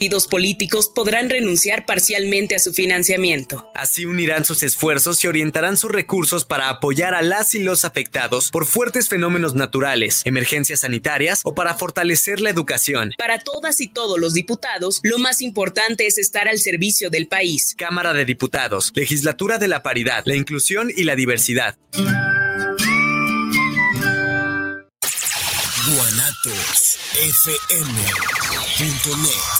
partidos políticos podrán renunciar parcialmente a su financiamiento. Así unirán sus esfuerzos y orientarán sus recursos para apoyar a las y los afectados por fuertes fenómenos naturales, emergencias sanitarias o para fortalecer la educación. Para todas y todos los diputados, lo más importante es estar al servicio del país. Cámara de Diputados, Legislatura de la Paridad, la Inclusión y la Diversidad. guanatosfm.net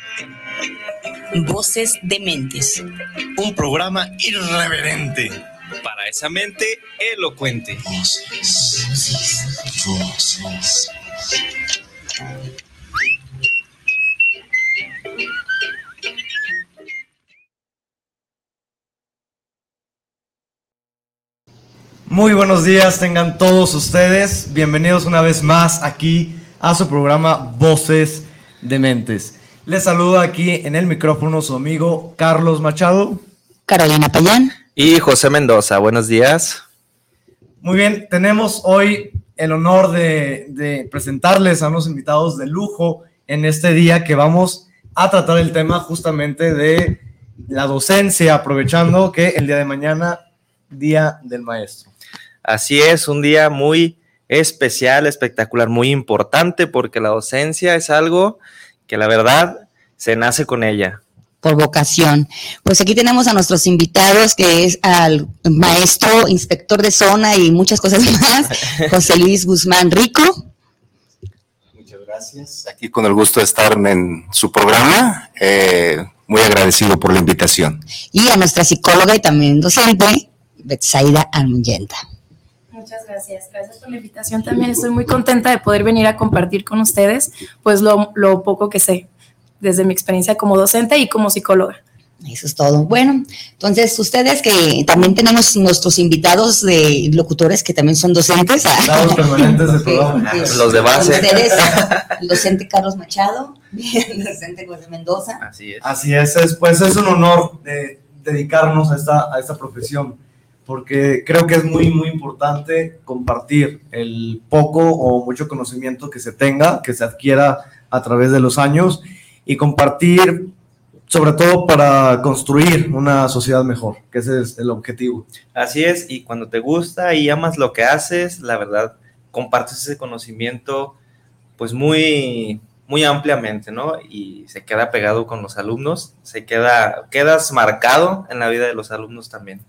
Voces dementes. Un programa irreverente para esa mente elocuente. Muy buenos días, tengan todos ustedes. Bienvenidos una vez más aquí a su programa Voces Dementes. Les saludo aquí en el micrófono su amigo Carlos Machado. Carolina Payán y José Mendoza. Buenos días. Muy bien, tenemos hoy el honor de, presentarles a unos invitados de lujo en este día que vamos a tratar el tema justamente de la docencia, aprovechando que el día de mañana, Día del Maestro. Así es, un día muy especial, espectacular, muy importante, porque la docencia es algo que la verdad se nace con ella por vocación. Pues aquí tenemos a nuestros invitados, que es al maestro, inspector de zona y muchas cosas más, José Luis Guzmán Rico. Muchas gracias. Aquí con el gusto de estar en su programa. Eh, muy agradecido por la invitación. Y a nuestra psicóloga y también docente, Betsaida Almuyenta. Muchas gracias. Gracias por la invitación también. Estoy muy contenta de poder venir a compartir con ustedes pues lo, lo poco que sé desde mi experiencia como docente y como psicóloga. Eso es todo. Bueno, entonces ustedes que también tenemos nuestros invitados de locutores que también son docentes. permanentes de programa. Los de base. Ustedes, el docente Carlos Machado, el docente José Mendoza. Así es. Así es, pues es un honor de dedicarnos a esta, a esta profesión, porque creo que es muy, muy importante compartir el poco o mucho conocimiento que se tenga, que se adquiera a través de los años y compartir, sobre todo para construir una sociedad mejor, que ese es el objetivo. Así es, y cuando te gusta y amas lo que haces, la verdad, compartes ese conocimiento pues muy muy ampliamente, ¿no? Y se queda pegado con los alumnos, se queda, quedas marcado en la vida de los alumnos también.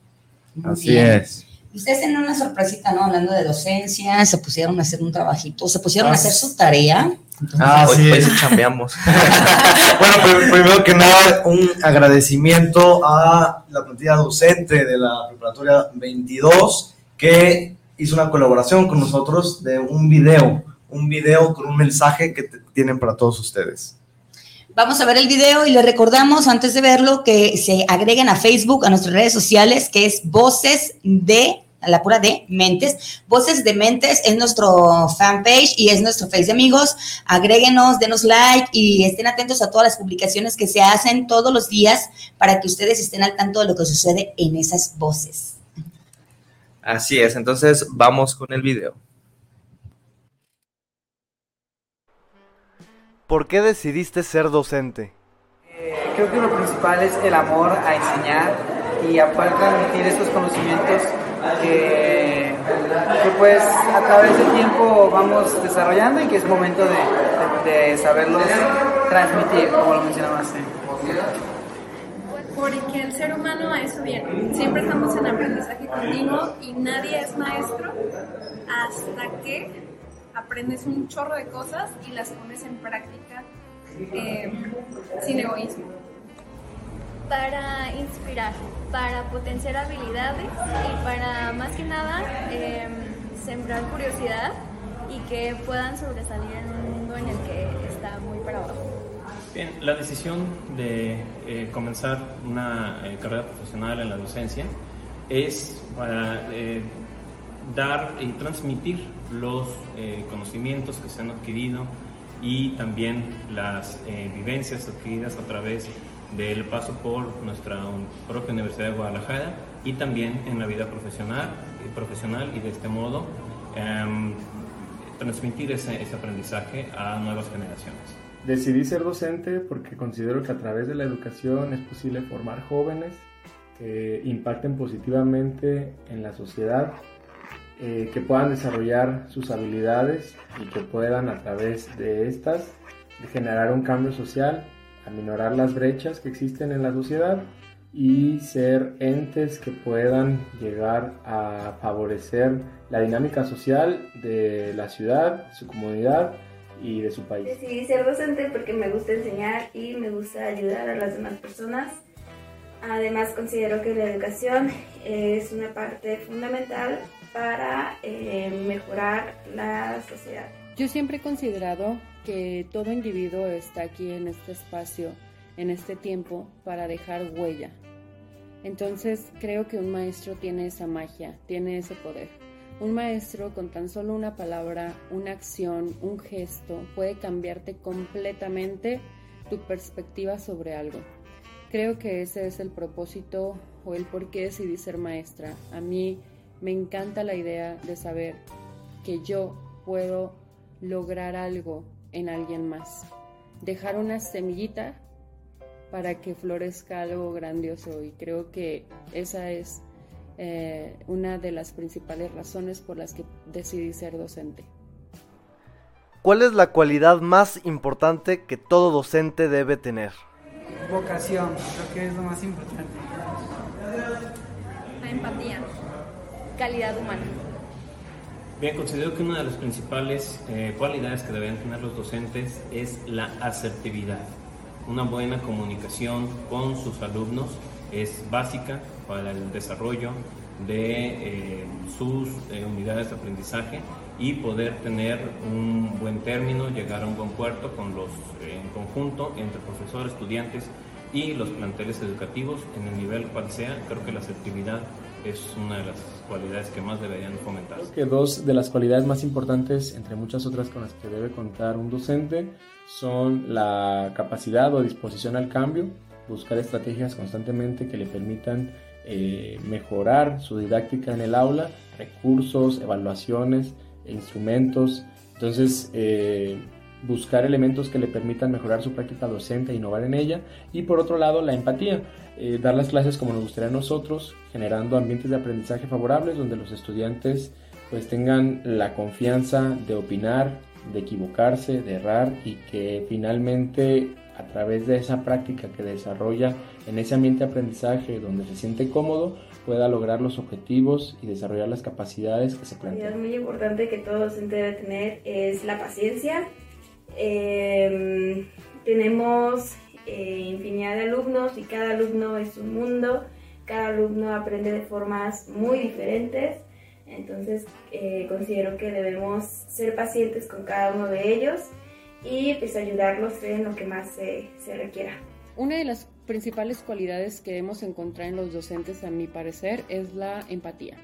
Así es. Ustedes tienen una sorpresita, ¿no? Hablando de docencia, se pusieron a hacer un trabajito, se pusieron a hacer su tarea. ah, sí. Hoy, chambeamos. bueno, primero que nada, un agradecimiento a la plantilla docente de la preparatoria 22 que hizo una colaboración con nosotros de un video, un video con un mensaje que tienen para todos ustedes. Vamos a ver el video y les recordamos antes de verlo que se agreguen a Facebook, a nuestras redes sociales, que es Voces de la pura de Mentes. Voces de Mentes es nuestro fanpage y es nuestro Face de amigos. Agréguenos, denos like y estén atentos a todas las publicaciones que se hacen todos los días para que ustedes estén al tanto de lo que sucede en esas voces. Así es, entonces vamos con el video. ¿Por qué decidiste ser docente? Eh, creo que lo principal es el amor a enseñar y a poder transmitir estos conocimientos que, pues a través del tiempo vamos desarrollando y que es momento de, saberlos transmitir, como lo mencionaste. Porque el ser humano a eso viene. Siempre estamos en aprendizaje continuo y nadie es maestro hasta que aprendes un chorro de cosas y las pones en práctica eh, sin egoísmo. Para inspirar, para potenciar habilidades y para más que nada em, sembrar curiosidad y que puedan sobresalir en un mundo en el que está muy para abajo. Bien, la decisión de eh, comenzar una eh, carrera profesional en la docencia es para eh, dar y transmitir los conocimientos que se han adquirido y también las vivencias adquiridas a través del paso por nuestra propia Universidad de Guadalajara y también en la vida profesional, profesional y de este modo em, transmitir ese, ese aprendizaje a nuevas generaciones. Decidí ser docente porque considero que a través de la educación es posible formar jóvenes que impacten positivamente en la sociedad, eh, que puedan desarrollar sus habilidades y que puedan a través de estas generar un cambio social, aminorar las brechas que existen en la sociedad y ser entes que puedan llegar a favorecer la dinámica social de la ciudad, su comunidad y de su país. Decidí ser docente porque me gusta enseñar y me gusta ayudar a las demás personas. Además considero que la educación es una parte fundamental para eh, mejorar la sociedad. Yo siempre he considerado que todo individuo está aquí en este espacio, en este tiempo, para dejar huella. Entonces creo que un maestro tiene esa magia, tiene ese poder. Un maestro con tan solo una palabra, una acción, un gesto puede cambiarte completamente tu perspectiva sobre algo. Creo que ese es el propósito o el por qué decidí ser maestra. A mí me encanta la idea de saber que yo puedo lograr algo en alguien más. Dejar una semillita para que florezca algo grandioso y creo que esa es eh, una de las principales razones por las que decidí ser docente. ¿Cuál es la cualidad más importante que todo docente debe tener? Vocación, creo que es lo más importante. La empatía, calidad humana. Bien, considero que una de las principales eh, cualidades que deben tener los docentes es la asertividad. Una buena comunicación con sus alumnos es básica para el desarrollo de eh, sus eh, unidades de aprendizaje y poder tener un buen término, llegar a un buen puerto con los eh, en conjunto entre profesores, estudiantes y los planteles educativos en el nivel cual sea. Creo que la asertividad es una de las cualidades que más deberían fomentar. Creo que dos de las cualidades más importantes, entre muchas otras con las que debe contar un docente, son la capacidad o disposición al cambio, buscar estrategias constantemente que le permitan eh, mejorar su didáctica en el aula, recursos, evaluaciones, e instrumentos. Entonces, eh, buscar elementos que le permitan mejorar su práctica docente e innovar en ella. Y por otro lado, la empatía, eh, dar las clases como nos gustaría a nosotros, generando ambientes de aprendizaje favorables donde los estudiantes pues tengan la confianza de opinar, de equivocarse, de errar y que finalmente a través de esa práctica que desarrolla en ese ambiente de aprendizaje donde se siente cómodo, pueda lograr los objetivos y desarrollar las capacidades que se plantean. muy importante que todo docente debe tener es la paciencia. Em, tenemos eh, infinidad de alumnos y cada alumno es un mundo, cada alumno aprende de formas muy diferentes, entonces eh, considero que debemos ser pacientes con cada uno de ellos y pues ayudarlos en lo que más se, se requiera. Una de las principales cualidades que debemos encontrar en los docentes, a mi parecer, es la empatía.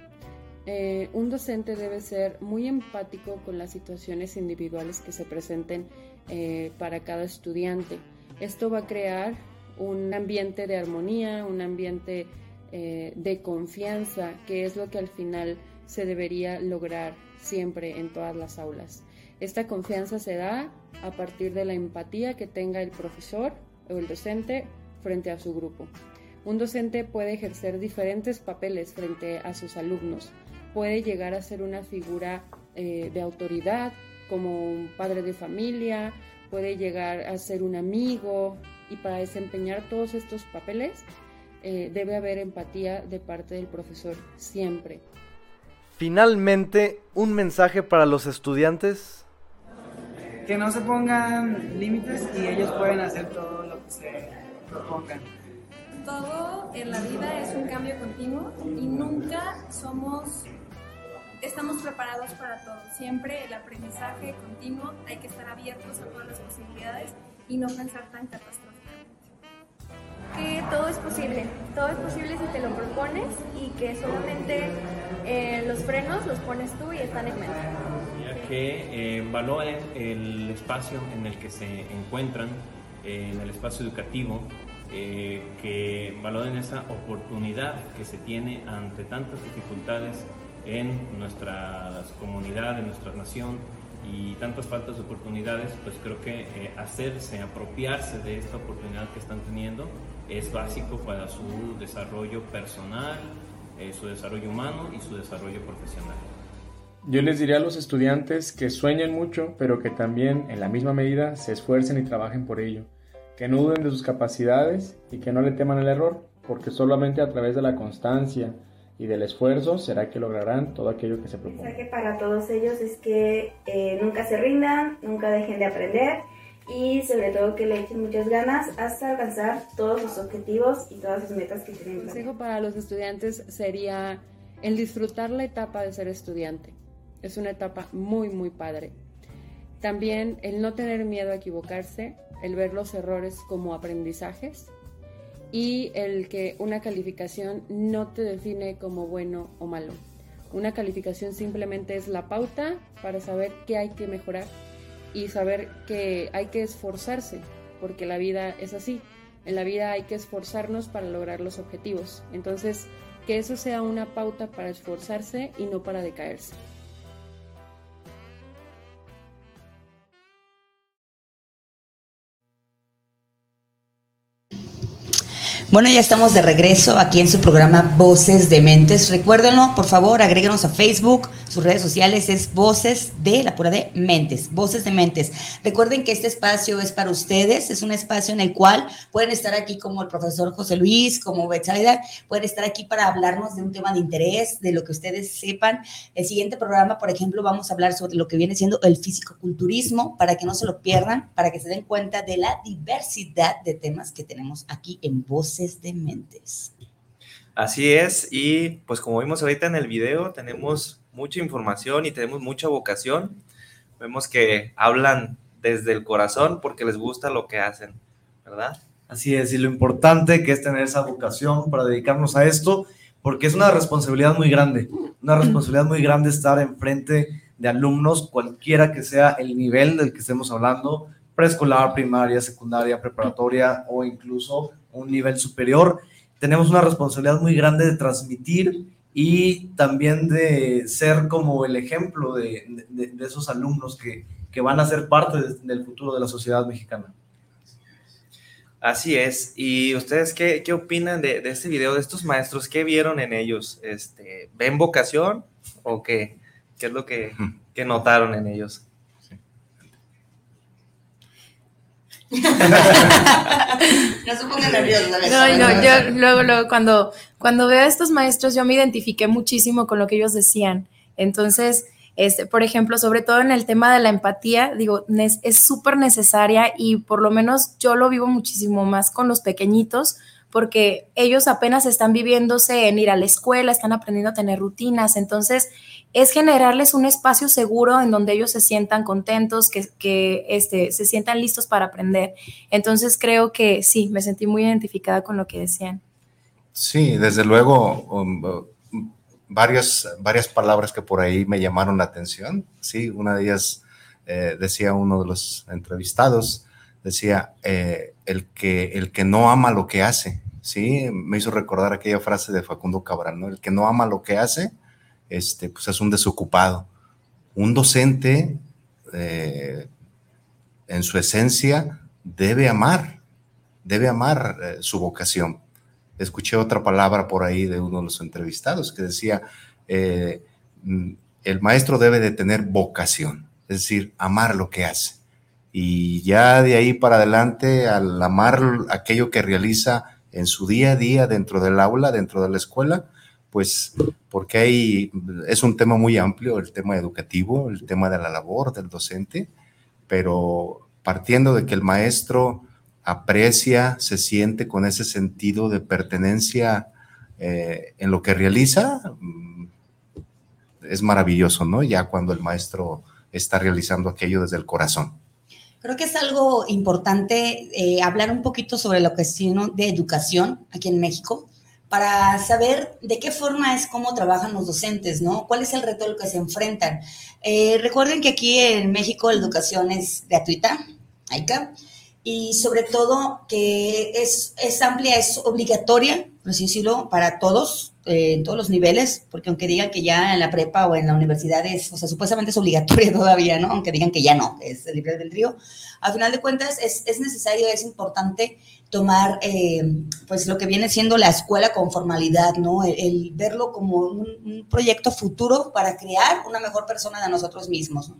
Eh, un docente debe ser muy empático con las situaciones individuales que se presenten eh, para cada estudiante. Esto va a crear un ambiente de armonía, un ambiente eh, de confianza, que es lo que al final se debería lograr siempre en todas las aulas. Esta confianza se da a partir de la empatía que tenga el profesor o el docente frente a su grupo. Un docente puede ejercer diferentes papeles frente a sus alumnos. Puede llegar a ser una figura eh, de autoridad, como un padre de familia, puede llegar a ser un amigo, y para desempeñar todos estos papeles eh, debe haber empatía de parte del profesor siempre. Finalmente, un mensaje para los estudiantes que no se pongan límites y ellos pueden hacer todo lo que se propongan. Todo en la vida es un cambio continuo y nunca somos, estamos preparados para todo. Siempre el aprendizaje continuo, hay que estar abiertos a todas las posibilidades y no pensar tan catastróficamente. Que todo es posible, todo es posible si te lo propones y que solamente eh, los frenos los pones tú y están en mente. Que eh, valoren el espacio en el que se encuentran, eh, en el espacio educativo, eh, que valoren esa oportunidad que se tiene ante tantas dificultades en nuestra comunidad, en nuestra nación y tantas faltas de oportunidades, pues creo que eh, hacerse, apropiarse de esta oportunidad que están teniendo es básico para su desarrollo personal, eh, su desarrollo humano y su desarrollo profesional. Yo les diría a los estudiantes que sueñen mucho, pero que también en la misma medida se esfuercen y trabajen por ello, que no duden de sus capacidades y que no le teman el error, porque solamente a través de la constancia y del esfuerzo será que lograrán todo aquello que se El propongan. mensaje para todos ellos es que eh, nunca se rindan, nunca dejen de aprender y sobre todo que le echen muchas ganas hasta alcanzar todos sus objetivos y todas sus metas que tienen. El consejo para los estudiantes sería el disfrutar la etapa de ser estudiante. Es una etapa muy, muy padre. También el no tener miedo a equivocarse, el ver los errores como aprendizajes y el que una calificación no te define como bueno o malo. Una calificación simplemente es la pauta para saber qué hay que mejorar y saber que hay que esforzarse, porque la vida es así. En la vida hay que esforzarnos para lograr los objetivos. Entonces, que eso sea una pauta para esforzarse y no para decaerse. Bueno, ya estamos de regreso aquí en su programa Voces de Mentes. Recuérdenlo, por favor, agréguenos a Facebook. Sus redes sociales es Voces de la pura de Mentes, Voces de Mentes. Recuerden que este espacio es para ustedes, es un espacio en el cual pueden estar aquí como el profesor José Luis, como Betsaida, pueden estar aquí para hablarnos de un tema de interés, de lo que ustedes sepan. El siguiente programa, por ejemplo, vamos a hablar sobre lo que viene siendo el fisicoculturismo, para que no se lo pierdan, para que se den cuenta de la diversidad de temas que tenemos aquí en Voces de Mentes. Así es, y pues como vimos ahorita en el video, tenemos mucha información y tenemos mucha vocación. Vemos que hablan desde el corazón porque les gusta lo que hacen, ¿verdad? Así es, y lo importante que es tener esa vocación para dedicarnos a esto, porque es una responsabilidad muy grande, una responsabilidad muy grande estar enfrente de alumnos, cualquiera que sea el nivel del que estemos hablando, preescolar, primaria, secundaria, preparatoria o incluso un nivel superior. Tenemos una responsabilidad muy grande de transmitir y también de ser como el ejemplo de, de- de esos alumnos que, que van a ser parte de- del futuro de la sociedad mexicana. Así es. ¿Y ustedes qué, qué opinan de, de este video, de estos maestros? ¿Qué vieron en ellos? Este, ¿Ven vocación o qué? ¿Qué es lo que, que notaron en ellos? No se pongan nerviosos. No, no, yo luego, luego, cuando, cuando veo a estos maestros, yo me identifiqué muchísimo con lo que ellos decían. Entonces, este, por ejemplo, sobre todo en el tema de la empatía, digo, es súper necesaria y por lo menos yo lo vivo muchísimo más con los pequeñitos, porque ellos apenas están viviéndose en ir a la escuela, están aprendiendo a tener rutinas, entonces es generarles un espacio seguro en donde ellos se sientan contentos, que, que este, se sientan listos para aprender. Entonces creo que sí, me sentí muy identificada con lo que decían. Sí, desde luego, um, uh, varias, varias palabras que por ahí me llamaron la atención. Sí, una de ellas eh, decía uno de los entrevistados, decía, eh, el, que, el que no ama lo que hace, ¿sí? Me hizo recordar aquella frase de Facundo Cabral, ¿no? El que no ama lo que hace, este, pues es un desocupado. Un docente, eh, en su esencia, debe amar, debe amar eh, su vocación escuché otra palabra por ahí de uno de los entrevistados que decía, mm, el maestro debe de tener vocación, es decir, amar lo que hace. Y ya de ahí para adelante, al amar aquello que realiza en su día a día dentro del aula, dentro de la escuela, pues porque hay, es un tema muy amplio, el tema educativo, el tema de la labor del docente, pero partiendo de que el maestro aprecia, se siente con ese sentido de pertenencia eh, en lo que realiza, mm, es maravilloso, ¿no? Ya cuando el maestro está realizando aquello desde el corazón. Creo que es algo importante eh, hablar un poquito sobre la cuestión de educación aquí en México para saber de qué forma es cómo trabajan los docentes, ¿no? ¿Cuál es el reto al que se enfrentan? Eh, recuerden que aquí en México la educación es gratuita, AICA, y sobre todo que es, es amplia, es obligatoria, por así decirlo, para todos, eh, en todos los niveles, porque aunque digan que ya en la prepa o en la universidad es, o sea, supuestamente es obligatoria todavía, ¿no? Aunque digan que ya no, es el libre del río. Al final de cuentas es, es necesario, es importante tomar eh, pues lo que viene siendo la escuela con formalidad, ¿no? El, verlo como un, proyecto futuro para crear una mejor persona de nosotros mismos.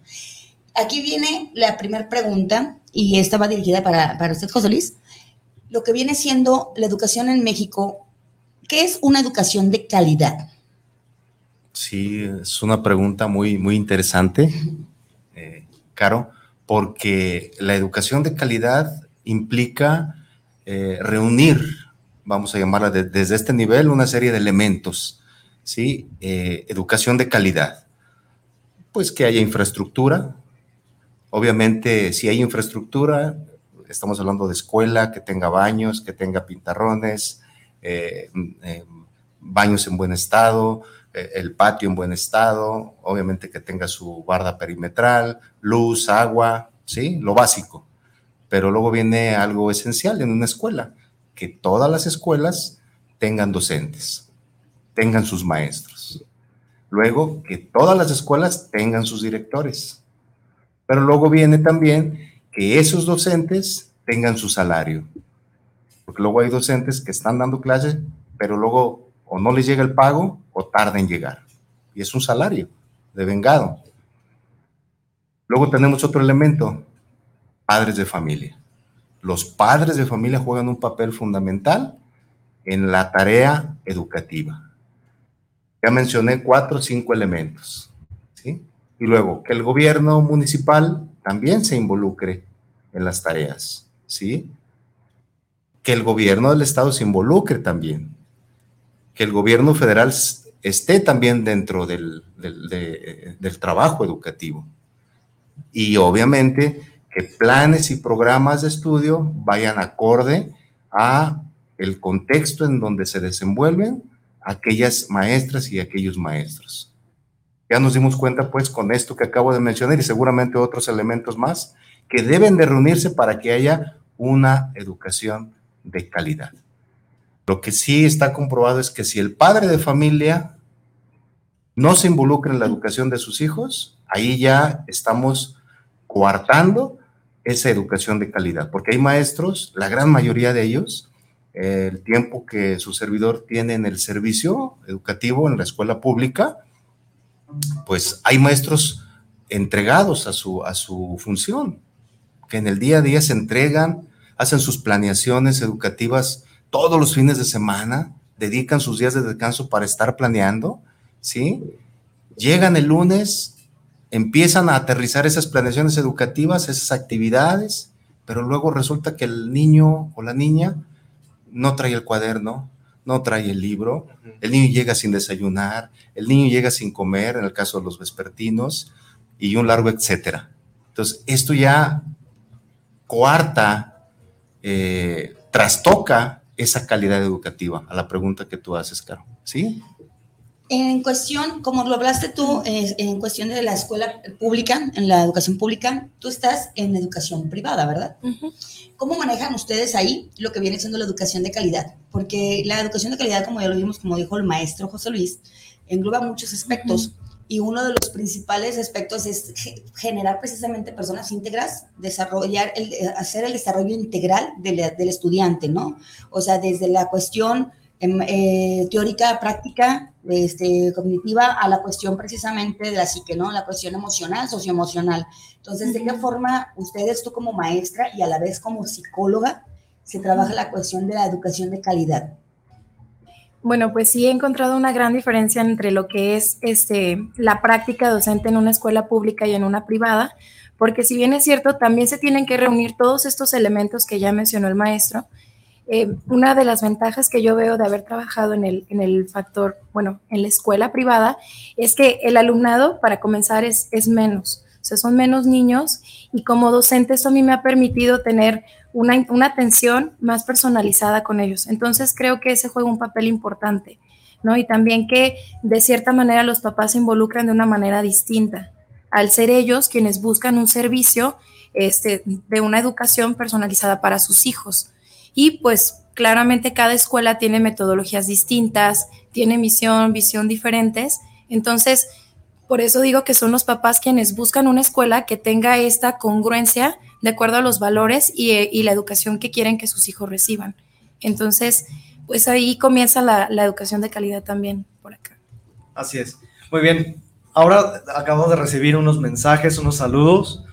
Aquí viene la primera pregunta y esta va dirigida para, para usted, José Luis. Lo que viene siendo la educación en México, ¿qué es una educación de calidad? Sí, es una pregunta muy, muy interesante, eh, Caro, porque la educación de calidad implica eh, reunir, vamos a llamarla de, desde este nivel, una serie de elementos, ¿sí? Eh, educación de calidad, pues que haya infraestructura, obviamente si hay infraestructura, estamos hablando de escuela, que tenga baños, que tenga pintarrones, eh, eh, baños en buen estado, eh, el patio en buen estado, obviamente que tenga su barda perimetral, luz, agua, ¿sí? Lo básico. Pero luego viene algo esencial en una escuela, que todas las escuelas tengan docentes, tengan sus maestros. Luego, que todas las escuelas tengan sus directores. Pero luego viene también que esos docentes tengan su salario. Porque luego hay docentes que están dando clases, pero luego o no les llega el pago o tarda en llegar. Y es un salario de vengado. Luego tenemos otro elemento, padres de familia. Los padres de familia juegan un papel fundamental en la tarea educativa. Ya mencioné cuatro o cinco elementos. ¿sí? Y luego, que el gobierno municipal también se involucre en las tareas. ¿sí? Que el gobierno del estado se involucre también. Que el gobierno federal esté también dentro del, del, de, del trabajo educativo. Y obviamente que planes y programas de estudio vayan acorde a el contexto en donde se desenvuelven aquellas maestras y aquellos maestros. Ya nos dimos cuenta pues con esto que acabo de mencionar y seguramente otros elementos más que deben de reunirse para que haya una educación de calidad. Lo que sí está comprobado es que si el padre de familia no se involucra en la educación de sus hijos, ahí ya estamos coartando esa educación de calidad, porque hay maestros, la gran mayoría de ellos, el tiempo que su servidor tiene en el servicio educativo en la escuela pública, pues hay maestros entregados a su, a su función, que en el día a día se entregan, hacen sus planeaciones educativas todos los fines de semana, dedican sus días de descanso para estar planeando, ¿sí? Llegan el lunes, empiezan a aterrizar esas planeaciones educativas, esas actividades, pero luego resulta que el niño o la niña no trae el cuaderno, no trae el libro, el niño llega sin desayunar, el niño llega sin comer, en el caso de los vespertinos, y un largo etcétera. Entonces, esto ya coarta, eh, trastoca esa calidad educativa a la pregunta que tú haces, Caro. ¿Sí? En cuestión, como lo hablaste tú, en cuestión de la escuela pública, en la educación pública, tú estás en educación privada, ¿verdad? Uh -huh. ¿Cómo manejan ustedes ahí lo que viene siendo la educación de calidad? Porque la educación de calidad, como ya lo vimos, como dijo el maestro José Luis, engloba muchos aspectos. Uh -huh. Y uno de los principales aspectos es generar precisamente personas íntegras, desarrollar, el, hacer el desarrollo integral del, del estudiante, ¿no? O sea, desde la cuestión eh, teórica, práctica, este, cognitiva, a la cuestión precisamente de la psique, ¿no? La cuestión emocional, socioemocional. Entonces, ¿de qué forma ustedes, tú como maestra y a la vez como psicóloga, se trabaja la cuestión de la educación de calidad? Bueno, pues sí he encontrado una gran diferencia entre lo que es este, la práctica docente en una escuela pública y en una privada, porque si bien es cierto, también se tienen que reunir todos estos elementos que ya mencionó el maestro, eh, una de las ventajas que yo veo de haber trabajado en el, en el factor, bueno, en la escuela privada, es que el alumnado, para comenzar, es, es menos. o sea, son menos niños y como docente eso a mí me ha permitido tener una, una atención más personalizada con ellos. Entonces creo que ese juega un papel importante, ¿no? Y también que de cierta manera los papás se involucran de una manera distinta, al ser ellos quienes buscan un servicio este, de una educación personalizada para sus hijos. Y pues claramente cada escuela tiene metodologías distintas, tiene misión, visión diferentes. Entonces, por eso digo que son los papás quienes buscan una escuela que tenga esta congruencia de acuerdo a los valores y, la educación que quieren que sus hijos reciban. Entonces, pues ahí comienza la, la educación de calidad también por acá. Así es. Muy bien. Ahora acabamos de recibir unos mensajes, unos saludos.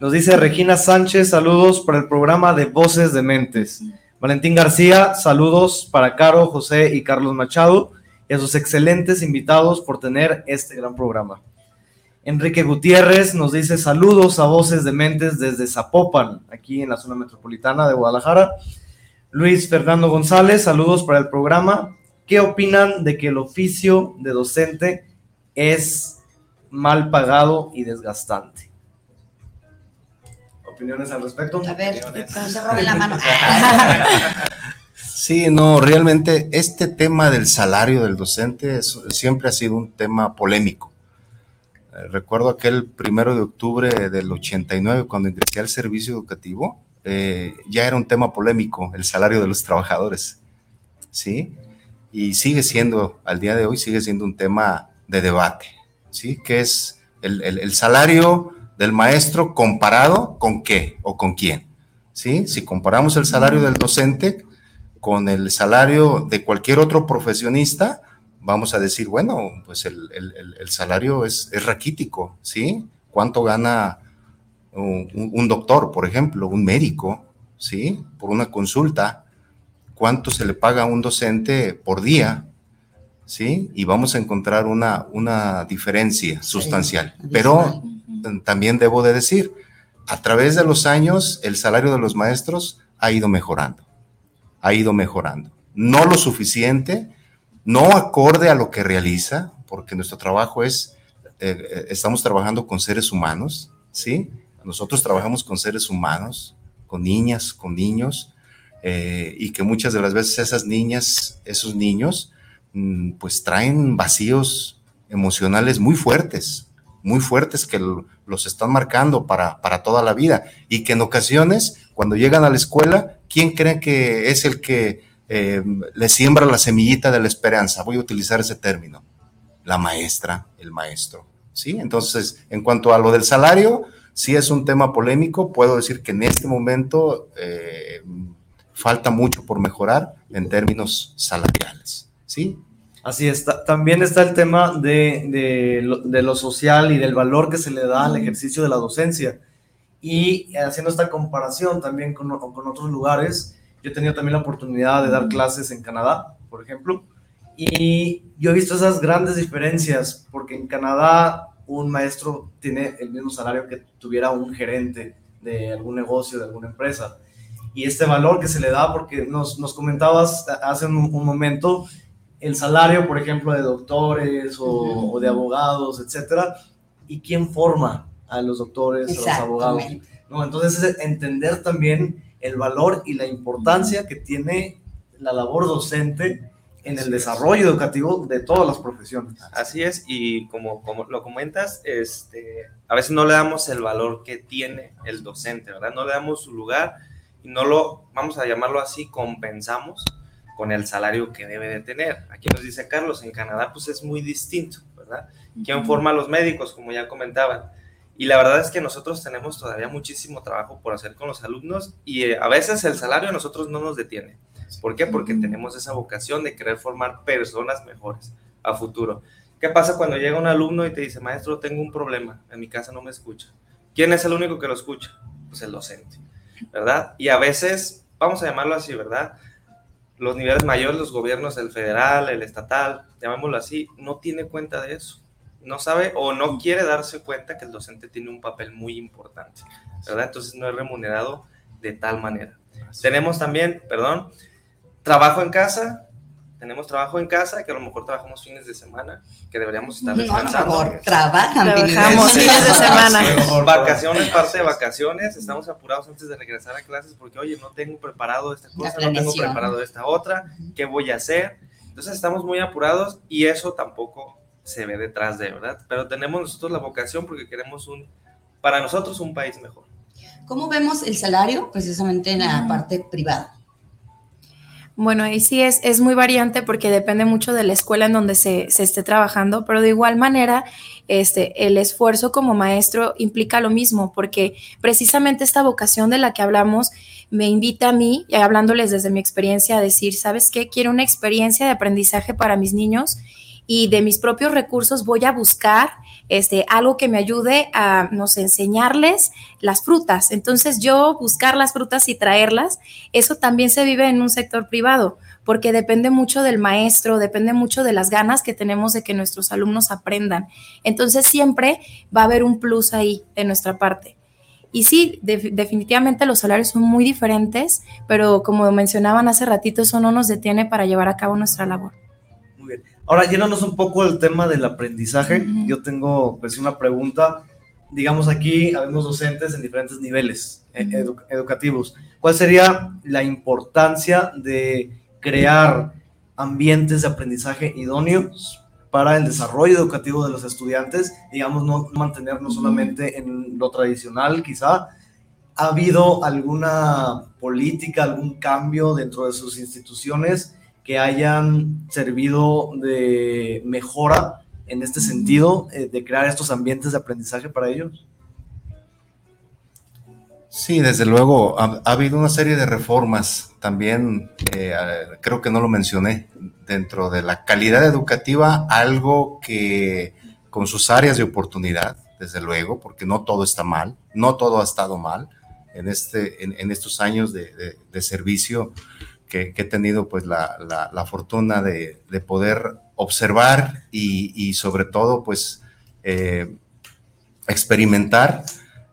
Nos dice Regina Sánchez, saludos para el programa de Voces de Mentes. Valentín García, saludos para Caro, José y Carlos Machado y a sus excelentes invitados por tener este gran programa. Enrique Gutiérrez nos dice saludos a Voces de Mentes desde Zapopan, aquí en la zona metropolitana de Guadalajara. Luis Fernando González, saludos para el programa. ¿Qué opinan de que el oficio de docente es mal pagado y desgastante? ¿Opiniones al respecto? A ver, se la mano. Sí, no, realmente este tema del salario del docente siempre ha sido un tema polémico. Recuerdo aquel primero de octubre del 89, cuando ingresé al servicio educativo, eh, ya era un tema polémico el salario de los trabajadores, ¿sí? Y sigue siendo, al día de hoy, sigue siendo un tema de debate, ¿sí? Que es el, el salario del maestro comparado con qué o con quién. ¿Sí? Si comparamos el salario del docente con el salario de cualquier otro profesionista, vamos a decir, bueno, pues el, salario es, raquítico, ¿sí? ¿Cuánto gana un, doctor, por ejemplo, un médico, ¿sí? Por una consulta, ¿cuánto se le paga a un docente por día? ¿Sí? Y vamos a encontrar una, una diferencia sustancial. Pero también debo de decir, a través de los años el salario de los maestros ha ido mejorando, ha ido mejorando. No lo suficiente, no acorde a lo que realiza, porque nuestro trabajo es, eh, eh, estamos trabajando con seres humanos, ¿sí? Nosotros trabajamos con seres humanos, con niñas, con niños, eh, y que muchas de las veces esas niñas, esos niños, mm, pues traen vacíos emocionales muy fuertes, muy fuertes que los están marcando para, para toda la vida y que en ocasiones, cuando llegan a la escuela, ¿quién creen que es el que eh, le siembra la semillita de la esperanza? Voy a utilizar ese término. La maestra, el maestro. ¿Sí? Entonces, en cuanto a lo del salario, sí es un tema polémico. Puedo decir que en este momento eh, falta mucho por mejorar en términos salariales. ¿Sí? Así está. También está el tema de, lo, social y del valor que se le da al ejercicio de la docencia. Y haciendo esta comparación también con, con otros lugares, yo he tenido también la oportunidad de dar clases en Canadá, por ejemplo, y yo he visto esas grandes diferencias, porque en Canadá un maestro tiene el mismo salario que tuviera un gerente de algún negocio, de alguna empresa. Y este valor que se le da, porque nos, nos comentabas hace un, un momento el salario, por ejemplo, de doctores o, de abogados, etcétera, y quién forma a los doctores, a los abogados. ¿no? Entonces, es entender también el valor y la importancia que tiene la labor docente en el desarrollo educativo de todas las profesiones. Así es, y como, como lo comentas, este, a veces no le damos el valor que tiene el docente, ¿verdad? No le damos su lugar y no lo, vamos a llamarlo así, compensamos con el salario que debe de tener. Aquí nos dice Carlos, en Canadá pues es muy distinto, ¿verdad? ¿Quién forma a los médicos, como ya comentaban? Y la verdad es que nosotros tenemos todavía muchísimo trabajo por hacer con los alumnos y eh, a veces el salario a nosotros no nos detiene. ¿Por qué? Porque tenemos esa vocación de querer formar personas mejores a futuro. ¿Qué pasa cuando llega un alumno y te dice, maestro, tengo un problema, en mi casa no me escucha? ¿Quién es el único que lo escucha? Pues el docente, ¿verdad? Y a veces, vamos a llamarlo así, ¿verdad? los niveles mayores, los gobiernos, el federal, el estatal, llamémoslo así, no tiene cuenta de eso. No sabe o no quiere darse cuenta que el docente tiene un papel muy importante, ¿verdad? Entonces no es remunerado de tal manera. Tenemos también, perdón, trabajo en casa, tenemos trabajo en casa, que a lo mejor trabajamos fines de semana, que deberíamos estar descansando. a lo mejor trabajan Trabajamos fines de semana. Vacaciones, parte de vacaciones, estamos apurados antes de regresar a clases porque, oye, no tengo preparado esta cosa, no tengo preparado esta otra, ¿qué voy a hacer? Entonces estamos muy apurados y eso tampoco se ve detrás de, ¿verdad? Pero tenemos nosotros la vocación porque queremos un, para nosotros, un país mejor. ¿Cómo vemos el salario precisamente en la parte privada? Bueno, ahí sí es, es muy variante porque depende mucho de la escuela en donde se, se esté trabajando, pero de igual manera, este, el esfuerzo como maestro implica lo mismo, porque precisamente esta vocación de la que hablamos me invita a mí, y hablándoles desde mi experiencia, a decir, ¿sabes qué? Quiero una experiencia de aprendizaje para mis niños y de mis propios recursos voy a buscar este, algo que me ayude a, no enseñarles las frutas. Entonces yo buscar las frutas y traerlas, eso también se vive en un sector privado, porque depende mucho del maestro, depende mucho de las ganas que tenemos de que nuestros alumnos aprendan. Entonces siempre va a haber un plus ahí de nuestra parte. Y sí, de- definitivamente los salarios son muy diferentes, pero como mencionaban hace ratito, eso no nos detiene para llevar a cabo nuestra labor. Ahora, llénanos un poco el tema del aprendizaje. Yo tengo pues una pregunta. Digamos aquí, habemos docentes en diferentes niveles edu- educativos. ¿Cuál sería la importancia de crear ambientes de aprendizaje idóneos para el desarrollo educativo de los estudiantes? Digamos, no mantenernos solamente en lo tradicional, quizá. ¿Ha habido alguna política, algún cambio dentro de sus instituciones que hayan servido de mejora en este sentido, eh, de crear estos ambientes de aprendizaje para ellos? Sí, desde luego, ha, ha habido una serie de reformas también, eh, creo que no lo mencioné, dentro de la calidad educativa, algo que con sus áreas de oportunidad, desde luego, porque no todo está mal, no todo ha estado mal en, este, en, estos años de servicio que, que he tenido pues la, la- la fortuna de, de poder observar y, y sobre todo pues eh, experimentar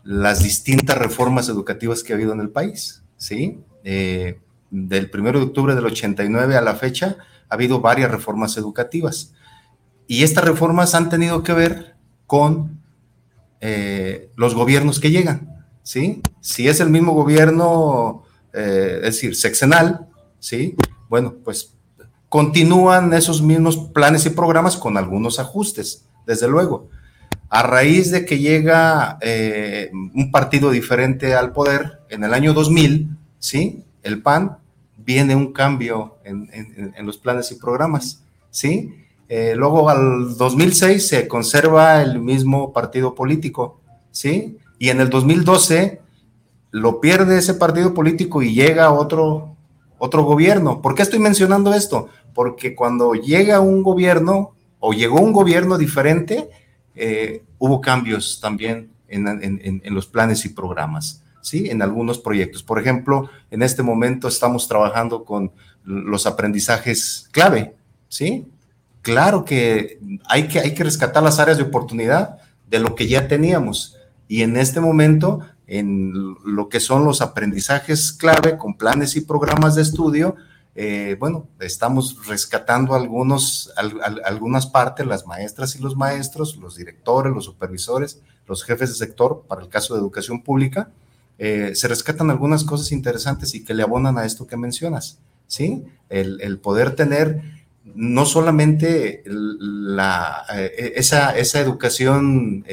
las distintas reformas educativas que ha habido en el país, ¿sí? Eh, del 1 de octubre del 89 a la fecha ha habido varias reformas educativas y estas reformas han tenido que ver con eh, los gobiernos que llegan, ¿sí? Si es el mismo gobierno, eh, es decir, sexenal, ¿sí? Bueno, pues continúan esos mismos planes y programas con algunos ajustes, desde luego. A raíz de que llega eh, un partido diferente al poder en el año 2000, ¿sí? El PAN, viene un cambio en, los planes y programas, ¿sí? Eh, luego al 2006 se conserva el mismo partido político, ¿sí? Y en el 2012 lo pierde ese partido político y llega otro, otro gobierno. ¿Por qué estoy mencionando esto? Porque cuando llega un gobierno o llegó un gobierno diferente, eh, hubo cambios también en, en- los planes y programas, ¿sí? En algunos proyectos. Por ejemplo, en este momento estamos trabajando con los aprendizajes clave, ¿sí? Claro que hay que, hay que rescatar las áreas de oportunidad de lo que ya teníamos. Y en este momento, en lo que son los aprendizajes clave con planes y programas de estudio, eh, bueno, estamos rescatando algunos, al- al- algunas partes, las maestras y los maestros, los directores, los supervisores, los jefes de sector, para el caso de educación pública, eh, se rescatan algunas cosas interesantes y que le abonan a esto que mencionas, ¿sí? El, el poder tener no solamente la, eh, esa, esa educación,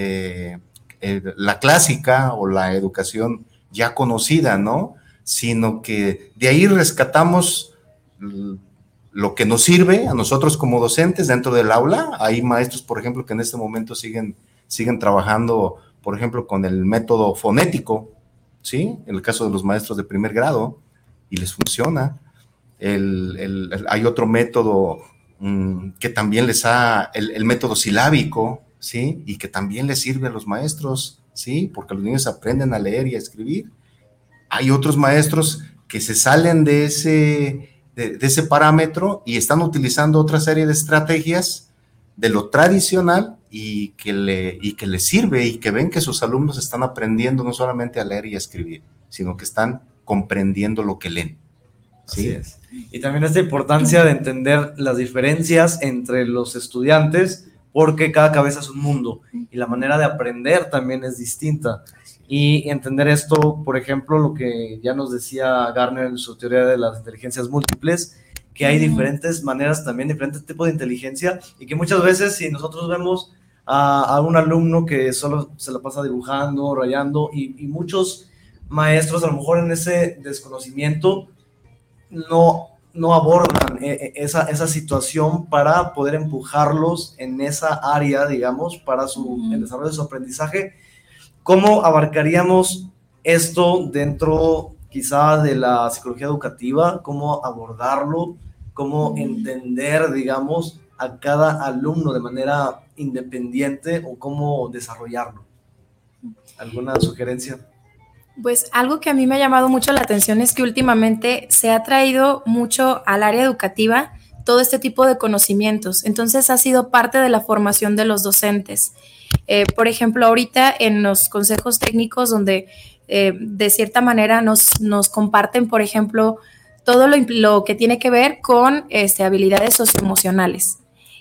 eh, la clásica o la educación ya conocida, ¿no? Sino que de ahí rescatamos lo que nos sirve a nosotros como docentes dentro del aula. Hay maestros, por ejemplo, que en este momento siguen, siguen trabajando, por ejemplo, con el método fonético, ¿sí? En el caso de los maestros de primer grado, y les funciona. El- hay otro método mm, que también les ha, el método silábico, ¿sí? Y que también les sirve a los maestros, ¿sí? Porque los niños aprenden a leer y a escribir. Hay otros maestros que se salen de ese, de, ese parámetro y están utilizando otra serie de estrategias de lo tradicional y que, le, y que les sirve y que ven que sus alumnos están aprendiendo no solamente a leer y a escribir, sino que están comprendiendo lo que leen. Es. Y también esta importancia de entender las diferencias entre los estudiantes, porque cada cabeza es un mundo y la manera de aprender también es distinta. Y entender esto, por ejemplo, lo que ya nos decía Garner en su teoría de las inteligencias múltiples, que hay diferentes maneras también, diferentes tipos de inteligencia y que muchas veces si nosotros vemos a, a un alumno que solo se la pasa dibujando, rayando y, y muchos maestros a lo mejor en ese desconocimiento no, no abordan eh, eh, esa, esa situación para poder empujarlos en esa área, digamos, para su, el desarrollo de su aprendizaje. ¿Cómo abarcaríamos esto dentro quizá de la psicología educativa? ¿Cómo abordarlo? ¿Cómo entender, digamos, a cada alumno de manera independiente o cómo desarrollarlo? ¿Alguna sugerencia? Pues algo que a mí me ha llamado mucho la atención es que últimamente se ha traído mucho al área educativa todo este tipo de conocimientos. Entonces ha sido parte de la formación de los docentes. Eh, por ejemplo, ahorita en los consejos técnicos donde eh, de cierta manera nos, nos, comparten, por ejemplo, todo lo, lo, que tiene que ver con este, habilidades socioemocionales.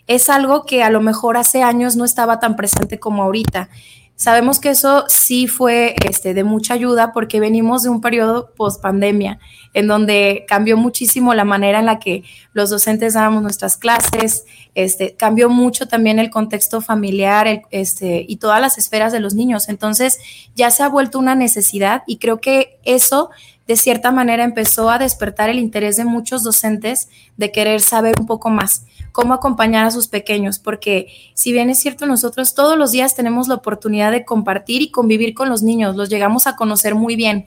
Es algo que a lo mejor hace años no estaba tan presente como ahorita. Sabemos que eso sí fue este, de mucha ayuda porque venimos de un periodo post pandemia en donde cambió muchísimo la manera en la que los docentes dábamos nuestras clases, este, cambió mucho también el contexto familiar este, y todas las esferas de los niños. Entonces ya se ha vuelto una necesidad y creo que eso de cierta manera empezó a despertar el interés de muchos docentes de querer saber un poco más cómo acompañar a sus pequeños, porque si bien es cierto, nosotros todos los días tenemos la oportunidad de compartir y convivir con los niños, los llegamos a conocer muy bien.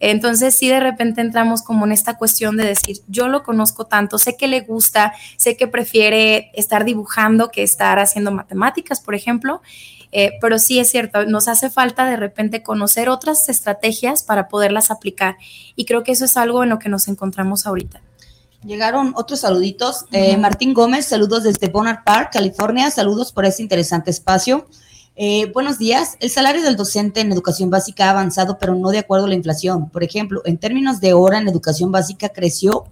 Entonces, sí, de repente entramos como en esta cuestión de decir, yo lo conozco tanto, sé que le gusta, sé que prefiere estar dibujando que estar haciendo matemáticas, por ejemplo, eh, pero sí es cierto, nos hace falta de repente conocer otras estrategias para poderlas aplicar y creo que eso es algo en lo que nos encontramos ahorita. Llegaron otros saluditos. Eh, Martín Gómez, saludos desde Bonner Park, California. Saludos por este interesante espacio. Eh, buenos días. El salario del docente en educación básica ha avanzado, pero no de acuerdo a la inflación. Por ejemplo, en términos de hora en educación básica creció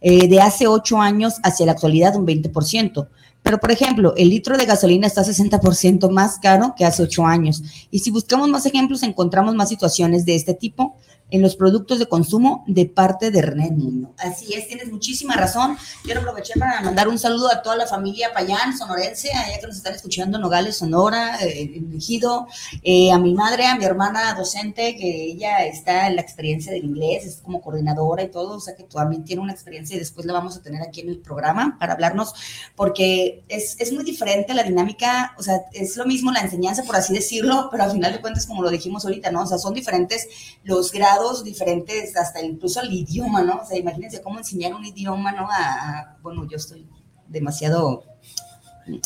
eh, de hace ocho años hacia la actualidad un 20%. Pero, por ejemplo, el litro de gasolina está 60% más caro que hace ocho años. Y si buscamos más ejemplos, encontramos más situaciones de este tipo en los productos de consumo de parte de René Mundo. Así es, tienes muchísima razón. Quiero aprovechar para mandar un saludo a toda la familia Payán, sonorense, allá que nos están escuchando, Nogales, Sonora, eh, Ejido, eh, a mi madre, a mi hermana docente, que ella está en la experiencia del inglés, es como coordinadora y todo, o sea que también tiene una experiencia y después la vamos a tener aquí en el programa para hablarnos, porque es, es muy diferente la dinámica, o sea, es lo mismo la enseñanza, por así decirlo, pero al final de cuentas, como lo dijimos ahorita, ¿no? O sea, son diferentes los grados diferentes, hasta incluso el idioma, ¿no? O sea, imagínense cómo enseñar un idioma, ¿no? A, bueno, yo estoy demasiado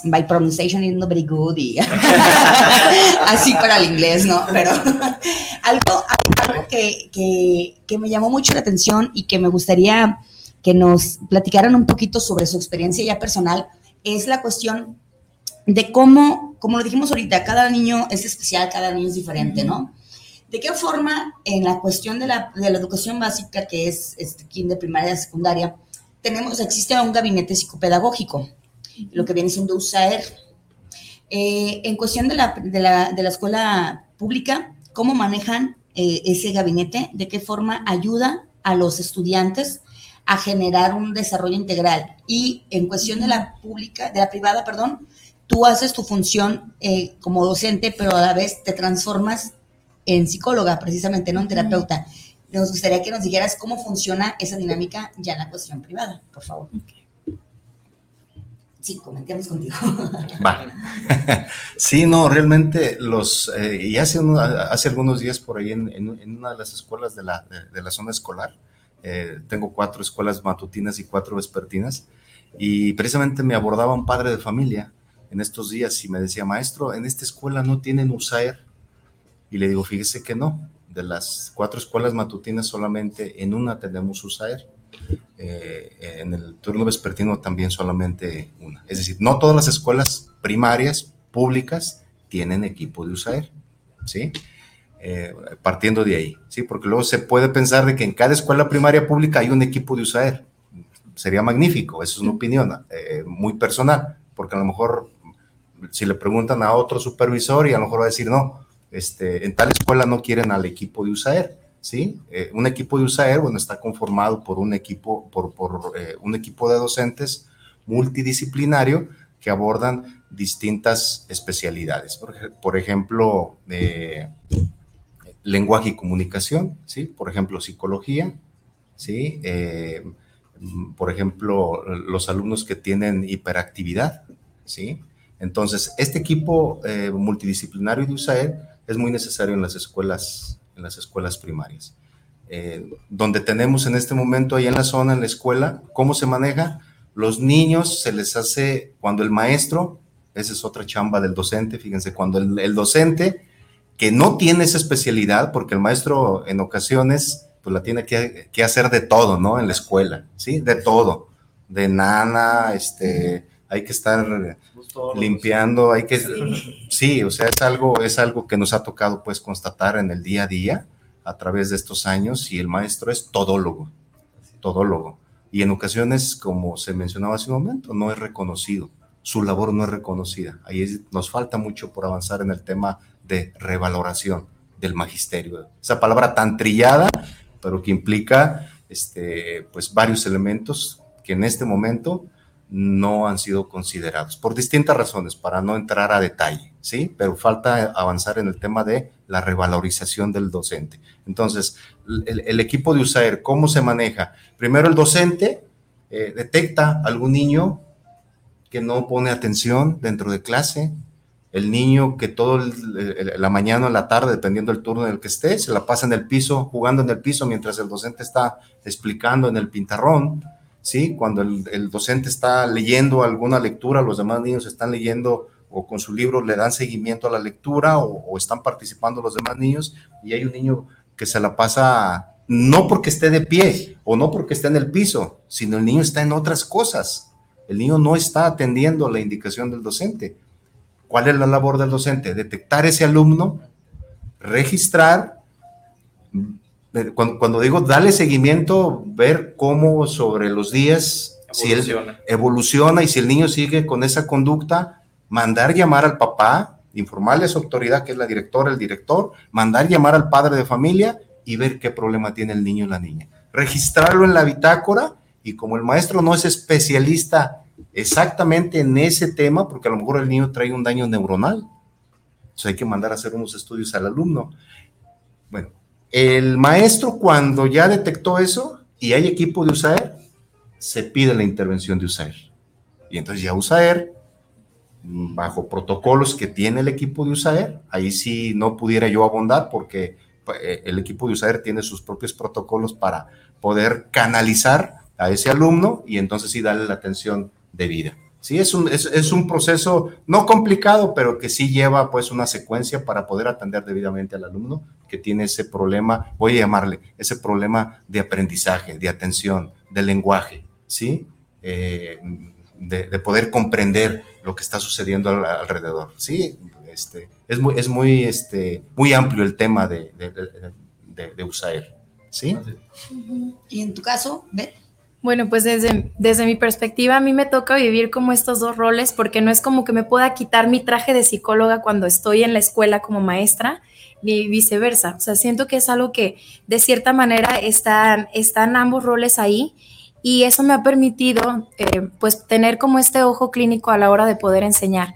my pronunciation is not very good y así para el inglés, ¿no? Pero algo, algo que, que, que, me llamó mucho la atención y que me gustaría que nos platicaran un poquito sobre su experiencia ya personal es la cuestión de cómo, como lo dijimos ahorita, cada niño es especial, cada niño es diferente, ¿no? ¿De qué forma en la cuestión de la, de la educación básica, que es este, de primaria y secundaria, tenemos, existe un gabinete psicopedagógico, lo que viene siendo USAER? Eh, en cuestión de la, de, la, de la, escuela pública, ¿cómo manejan eh, ese gabinete? ¿De qué forma ayuda a los estudiantes a generar un desarrollo integral? Y en cuestión de la pública, de la privada, perdón, tú haces tu función eh, como docente, pero a la vez te transformas en psicóloga, precisamente, no en terapeuta. Nos gustaría que nos dijeras cómo funciona esa dinámica ya en la cuestión privada, por favor. Sí, comentemos contigo. Va. Sí, no, realmente los, eh, y hace, hace algunos días por ahí en, en, una de las escuelas de la, de, la zona escolar, eh, tengo cuatro escuelas matutinas y cuatro vespertinas, y precisamente me abordaba un padre de familia en estos días y me decía, maestro, en esta escuela no tienen USAER, y le digo, fíjese que no, de las cuatro escuelas matutinas solamente en una tenemos USAER. Eh, en el turno vespertino también solamente una. Es decir, no todas las escuelas primarias públicas tienen equipo de USAER, ¿sí? Eh, partiendo de ahí, ¿sí? Porque luego se puede pensar de que en cada escuela primaria pública hay un equipo de USAER. Sería magnífico, eso es una opinión eh, muy personal, porque a lo mejor si le preguntan a otro supervisor y a lo mejor va a decir, no, este, en tal escuela no quieren al equipo de USAER, ¿sí? Eh, un equipo de USAER, bueno, está conformado por un equipo, por, por un equipo de docentes multidisciplinario que abordan distintas especialidades. Por, ejemplo, eh, lenguaje y comunicación, ¿sí? Por ejemplo, psicología, ¿sí? Eh, por ejemplo, los alumnos que tienen hiperactividad, ¿sí? Entonces, este equipo eh, multidisciplinario de USAED es muy necesario en las escuelas, en las escuelas primarias. donde tenemos en este momento ahí en la zona, en la escuela, ¿cómo se maneja? Los niños se les hace, cuando el maestro, esa es otra chamba del docente, fíjense, cuando el, docente que no tiene esa especialidad, porque el maestro en ocasiones pues la tiene que, hacer de todo, ¿no? En la escuela, ¿sí? De todo, de nana, este, hay que estar limpiando, hay que, sí. o sea, es algo, es algo que nos ha tocado pues constatar en el día a día a través de estos años y el maestro es todólogo, todólogo y en ocasiones, como se mencionaba hace un momento, no es reconocido, su labor no es reconocida. Ahí nos falta mucho por avanzar en el tema de revaloración del magisterio. Esa palabra tan trillada, pero que implica este, pues varios elementos que en este momento no han sido considerados por distintas razones, para no entrar a detalle, ¿sí? Pero falta avanzar en el tema de la revalorización del docente. Entonces, el, equipo de USAER, ¿cómo se maneja? Primero el docente eh, detecta algún niño que no pone atención dentro de clase, el niño que todo la mañana o la tarde, dependiendo del turno en el que esté, se la pasa en el piso, jugando en el piso mientras el docente está explicando en el pintarrón, ¿sí? Cuando el, docente está leyendo alguna lectura, los demás niños están leyendo o con su libro le dan seguimiento a la lectura o, están participando los demás niños y hay un niño que se la pasa no porque esté de pie o no porque esté en el piso, sino el niño está en otras cosas. El niño no está atendiendo la indicación del docente. ¿Cuál es la labor del docente? Detectar ese alumno, registrar cuando, digo darle seguimiento, ver cómo sobre los días, si él evoluciona y si el niño sigue con esa conducta, mandar llamar al papá, informarle a su autoridad, que es la directora, el director, mandar llamar al padre de familia y ver qué problema tiene el niño o la niña. Registrarlo en la bitácora y como el maestro no es especialista exactamente en ese tema, porque a lo mejor el niño trae un daño neuronal, entonces hay que mandar a hacer unos estudios al alumno. Bueno, el maestro cuando ya detectó eso y hay equipo de USAER, se pide la intervención de USAER. Y entonces ya USAER, bajo protocolos que tiene el equipo de USAER, ahí sí no pudiera yo abondar porque eh, el equipo de USAER tiene sus propios protocolos para poder canalizar a ese alumno y entonces sí darle la atención debida. Sí, es un, es, un proceso no complicado, pero que sí lleva pues una secuencia para poder atender debidamente al alumno que tiene ese problema, voy a llamarle, ese problema de aprendizaje, de atención, de lenguaje, ¿sí? Eh, de, poder comprender lo que está sucediendo alrededor, ¿sí? Este, es muy, es muy, este, muy amplio el tema de, de, de USAER, ¿sí? ¿Y en tu caso, Beth? Bueno, pues desde, desde mi perspectiva a mí me toca vivir como estos dos roles porque no es como que me pueda quitar mi traje de psicóloga cuando estoy en la escuela como maestra ni viceversa. O sea, siento que es algo que de cierta manera están, están ambos roles ahí y eso me ha permitido eh, pues tener como este ojo clínico a la hora de poder enseñar.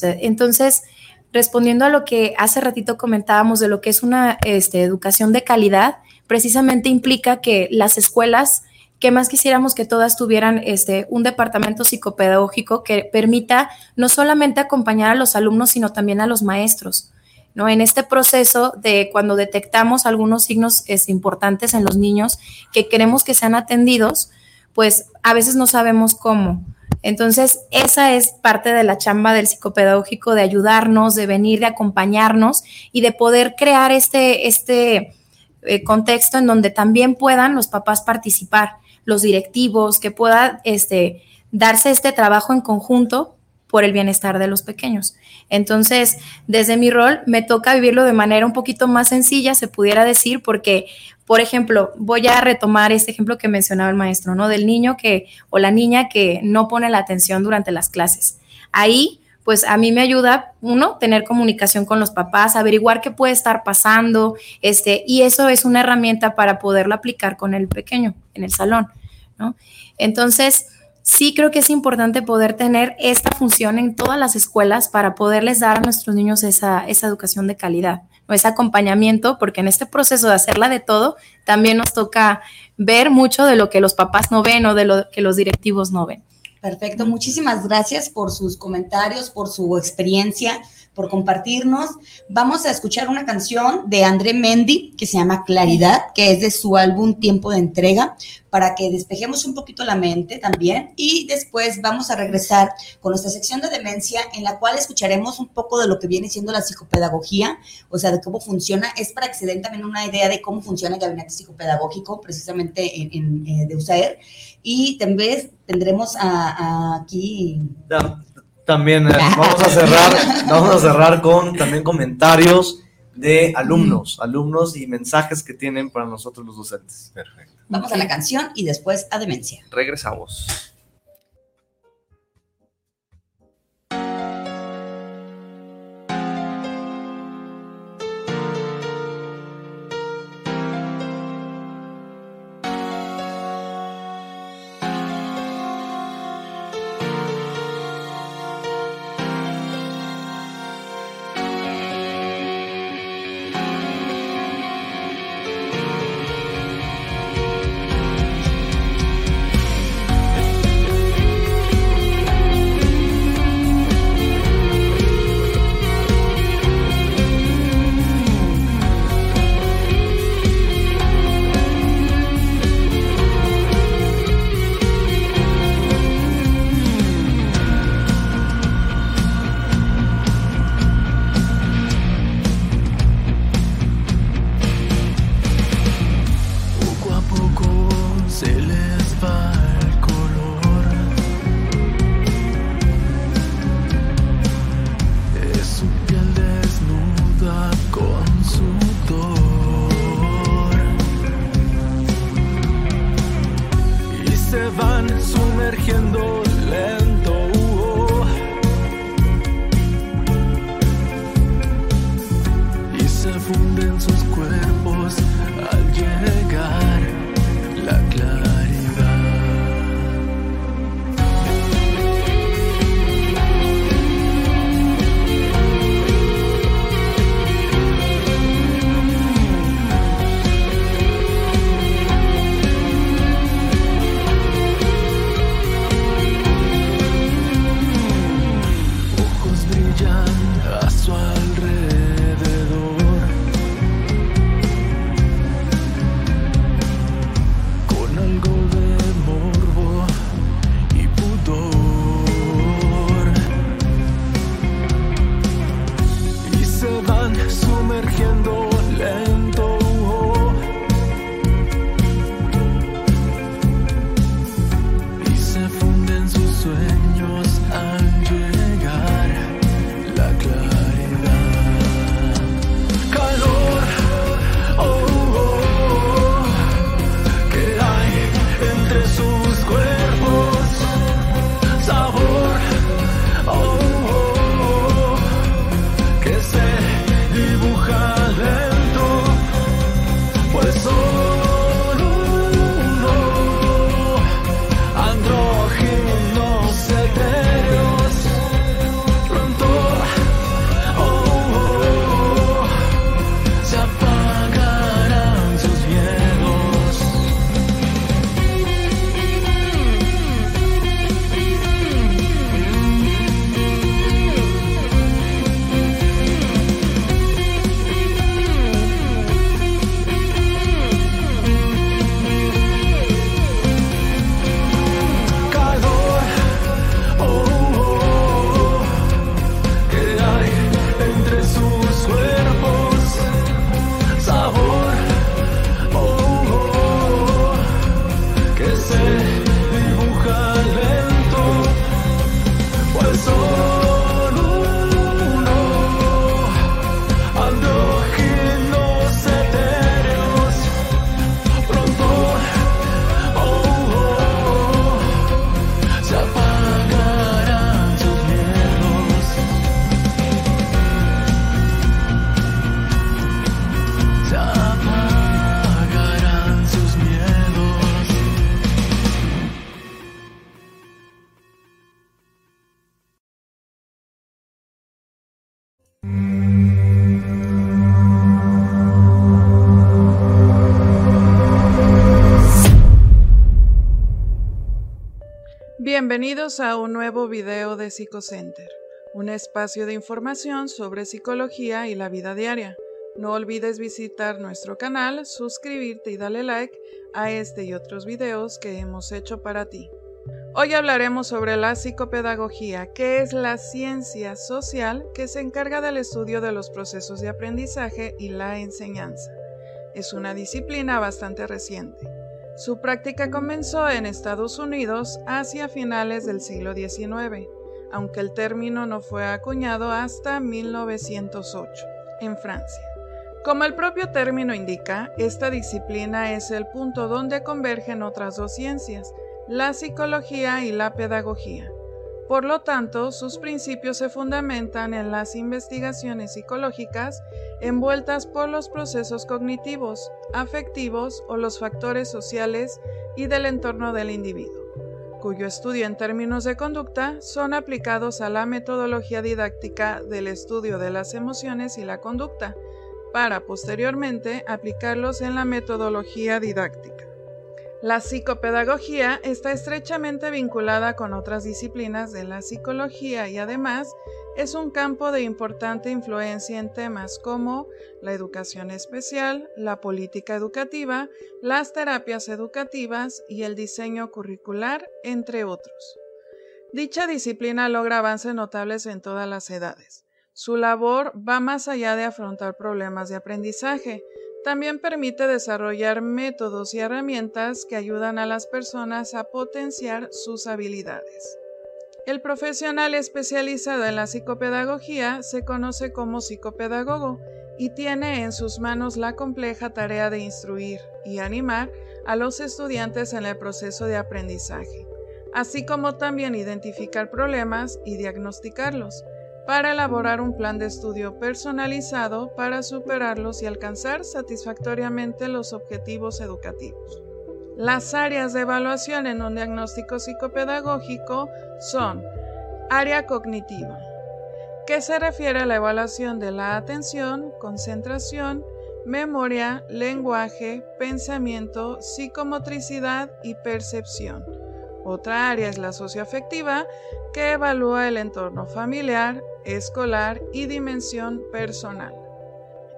Entonces, respondiendo a lo que hace ratito comentábamos de lo que es una este, educación de calidad, precisamente implica que las escuelas que más quisiéramos que todas tuvieran este, un departamento psicopedagógico que permita no solamente acompañar a los alumnos, sino también a los maestros. ¿no? En este proceso de cuando detectamos algunos signos es, importantes en los niños que queremos que sean atendidos, pues a veces no sabemos cómo. Entonces, esa es parte de la chamba del psicopedagógico, de ayudarnos, de venir, de acompañarnos y de poder crear este, este eh, contexto en donde también puedan los papás participar los directivos, que pueda este, darse este trabajo en conjunto por el bienestar de los pequeños. Entonces, desde mi rol, me toca vivirlo de manera un poquito más sencilla, se pudiera decir, porque, por ejemplo, voy a retomar este ejemplo que mencionaba el maestro, ¿no? Del niño que o la niña que no pone la atención durante las clases. Ahí, pues a mí me ayuda, uno, tener comunicación con los papás, averiguar qué puede estar pasando, este, y eso es una herramienta para poderlo aplicar con el pequeño en el salón, ¿no? Entonces, sí creo que es importante poder tener esta función en todas las escuelas para poderles dar a nuestros niños esa, esa educación de calidad, ese acompañamiento, porque en este proceso de hacerla de todo, también nos toca ver mucho de lo que los papás no ven o de lo que los directivos no ven. Perfecto, muchísimas gracias por sus comentarios, por su experiencia, por compartirnos. Vamos a escuchar una canción de André Mendy que se llama Claridad, que es de su álbum Tiempo de Entrega, para que despejemos un poquito la mente también. Y después vamos a regresar con nuestra sección de demencia, en la cual escucharemos un poco de lo que viene siendo la psicopedagogía, o sea, de cómo funciona. Es para que se den también una idea de cómo funciona el gabinete psicopedagógico, precisamente en, en, eh, de. Y también tendremos a, a aquí También eh, vamos a cerrar, vamos a cerrar con también comentarios de alumnos, alumnos y mensajes que tienen para nosotros los docentes. Perfecto. Vamos a la canción y después a demencia. Regresamos. Bienvenidos a un nuevo video de PsicoCenter, un espacio de información sobre psicología y la vida diaria. No olvides visitar nuestro canal, suscribirte y darle like a este y otros videos que hemos hecho para ti. Hoy hablaremos sobre la psicopedagogía, que es la ciencia social que se encarga del estudio de los procesos de aprendizaje y la enseñanza. Es una disciplina bastante reciente. Su práctica comenzó en Estados Unidos hacia finales del siglo XIX, aunque el término no fue acuñado hasta 1908, en Francia. Como el propio término indica, esta disciplina es el punto donde convergen otras dos ciencias, la psicología y la pedagogía. Por lo tanto, sus principios se fundamentan en las investigaciones psicológicas envueltas por los procesos cognitivos, afectivos o los factores sociales y del entorno del individuo, cuyo estudio en términos de conducta son aplicados a la metodología didáctica del estudio de las emociones y la conducta, para posteriormente aplicarlos en la metodología didáctica. La psicopedagogía está estrechamente vinculada con otras disciplinas de la psicología y además es un campo de importante influencia en temas como la educación especial, la política educativa, las terapias educativas y el diseño curricular, entre otros. Dicha disciplina logra avances notables en todas las edades. Su labor va más allá de afrontar problemas de aprendizaje, también permite desarrollar métodos y herramientas que ayudan a las personas a potenciar sus habilidades. El profesional especializado en la psicopedagogía se conoce como psicopedagogo y tiene en sus manos la compleja tarea de instruir y animar a los estudiantes en el proceso de aprendizaje, así como también identificar problemas y diagnosticarlos para elaborar un plan de estudio personalizado para superarlos y alcanzar satisfactoriamente los objetivos educativos. Las áreas de evaluación en un diagnóstico psicopedagógico son área cognitiva, que se refiere a la evaluación de la atención, concentración, memoria, lenguaje, pensamiento, psicomotricidad y percepción. Otra área es la socioafectiva, que evalúa el entorno familiar, escolar y dimensión personal.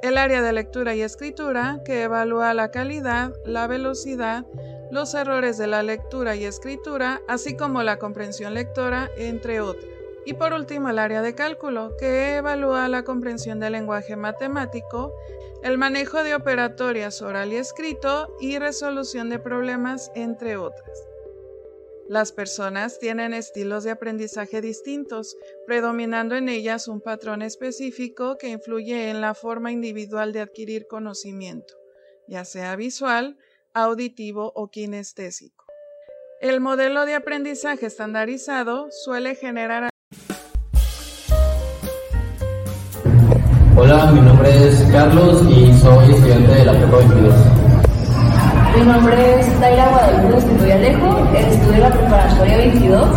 El área de lectura y escritura, que evalúa la calidad, la velocidad, los errores de la lectura y escritura, así como la comprensión lectora, entre otros. Y por último, el área de cálculo, que evalúa la comprensión del lenguaje matemático, el manejo de operatorias oral y escrito y resolución de problemas, entre otras. Las personas tienen estilos de aprendizaje distintos, predominando en ellas un patrón específico que influye en la forma individual de adquirir conocimiento, ya sea visual, auditivo o kinestésico. El modelo de aprendizaje estandarizado suele generar Hola, mi nombre es Carlos y soy estudiante de la Prepa 22. Mi nombre es Daira Guadalupe Estudio Alejo, estudio en la preparatoria 22.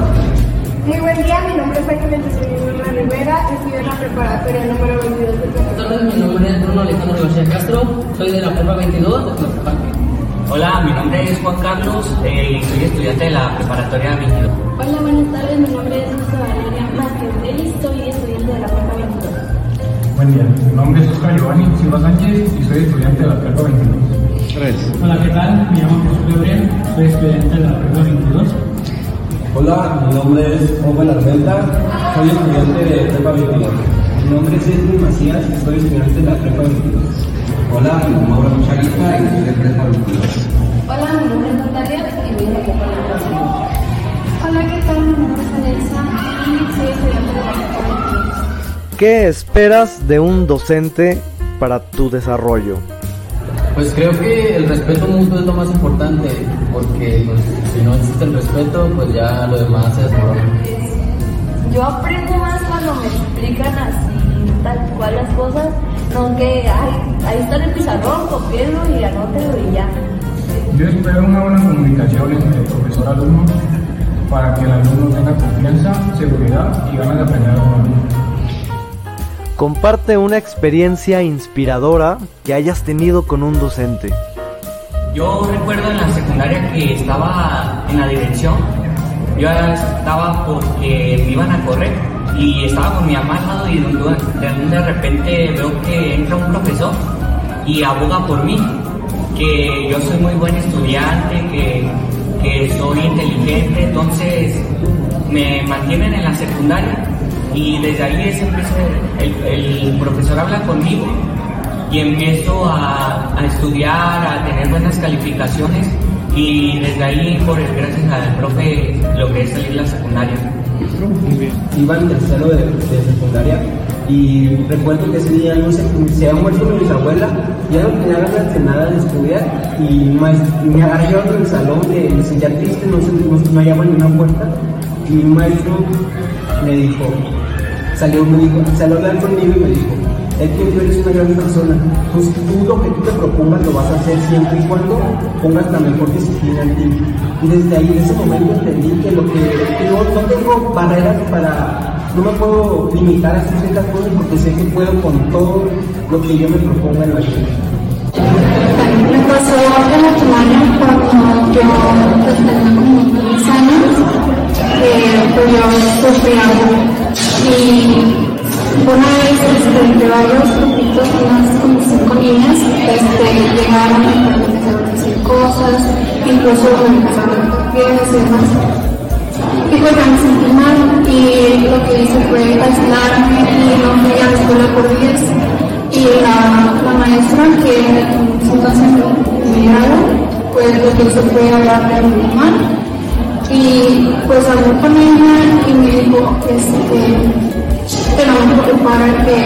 Muy buen día, mi nombre es Ángel Luis Rivera, estudio en la preparatoria número 22 de Buenas tardes, mi nombre es Bruno Alejandro García Castro, soy de la Prepa 22 de. Hola, mi nombre es Juan Carlos, eh, soy estudiante de la preparatoria 22. Hola, buenas tardes, mi nombre es José Valeria Delis, soy estudiante de la Prepa 22. Buen día, mi nombre es Oscar Giovanni Silva Sánchez y soy estudiante de la Prepa 22. Hola, ¿qué tal? Me llamo Jesús Gabriel, soy estudiante de la Prepa 22. Hola, mi nombre es Juan Armenta, soy estudiante de Prepa 22. Mi nombre es Edwin Macías, soy estudiante de la Prepa 22. Hola, mi nombre es Mauro Mucharita y soy de Prepa 22. Hola, mi nombre es Natalia y voy a la Prepa 22. Hola, ¿qué tal? Mi nombre es Alexa y soy estudiante de la Prepa 22. ¿Qué esperas de un docente para tu desarrollo? Pues creo que el respeto mutuo es lo más importante, porque pues, si no existe el respeto, pues ya lo demás se desmorona. Yo aprendo más cuando me explican así, tal cual las cosas, no que, ay, ahí está el pizarrón, copienlo y anótelo y ya. Yo espero una buena comunicación entre el profesor-alumno para que el alumno tenga confianza, seguridad y ganas de aprender algo nuevo. Comparte una experiencia inspiradora que hayas tenido con un docente. Yo recuerdo en la secundaria que estaba en la dirección yo estaba porque me iban a correr y estaba con mi mamá al lado y de repente veo que entra un profesor y aboga por mí, que yo soy muy buen estudiante, que, que soy inteligente, entonces me mantienen en la secundaria y desde ahí es el, el profesor habla conmigo y empiezo a, estudiar, a tener buenas calificaciones y desde ahí, por gracias al profe, logré salir la secundaria. Iba en tercero de, de, secundaria. Y recuerdo que ese día no sé, se había muerto mi bisabuela, ya no tenía ganas de nada de estudiar y me agarré el salón, de, me triste, no, sé, no, no hallaba ni una puerta. Y un maestro me dijo, salió, me dijo, salió a hablar conmigo y me dijo, es que tú eres una gran persona, pues tú lo que tú te propongas lo vas a hacer siempre y cuando pongas la mejor disciplina en ti. Y desde ahí, en ese momento entendí que lo que, que no, tengo barreras para, no me puedo limitar a hacer ciertas cosas porque sé que puedo con todo lo que yo me proponga en la vida. Me pasó la primaria cuando yo pues, tenía como 10 años, eh, pues yo sufrí algo y una vez este, entre varios grupitos, unas como cinco niñas, este, llegaron y me empezaron a decir cosas, incluso me empezaron a pies y demás. Y pues me sentí mal y lo que hice fue aislarme y no fui a la escuela por días. Y la, la maestra que entonces me miraron, pues lo que hizo fue hablarle a mi mamá. Y pues hablé con ella y me dijo este, que preparar que,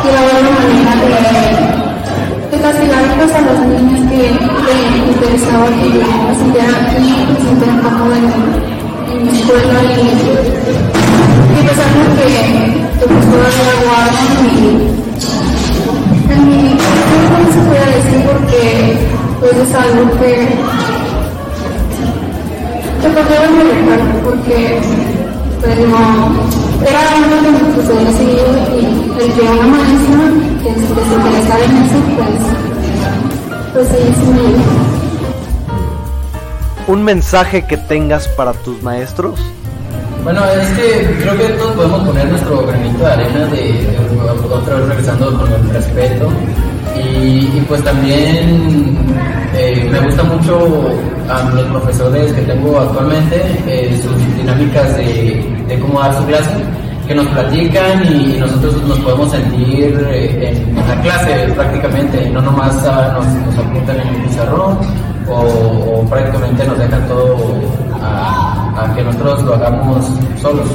que va a haber una manera de, de castigar pues, a los niños que les interesaba que yo me sintiera aquí, me sintiera cómoda en, en mi escuela y, y pues algo que, que pues todavía guardan y en mi no se puede decir porque pues es algo que que pues debo de porque pero era uno de los que se había seguido y el que una maestra que se interesaba en eso, pues, pues sí, sí me ¿Un mensaje que tengas para tus maestros? Bueno, es que creo que todos podemos poner nuestro granito de arena de, de otra vez regresando con el respeto y, y pues también eh, me gusta mucho a los profesores que tengo actualmente, eh, sus dinámicas de, cómo dar su clase, que nos platican y nosotros nos podemos sentir eh, en, la clase prácticamente, no nomás a, nos, nos, apuntan en el pizarrón o, o prácticamente nos dejan todo a, a que nosotros lo hagamos solos.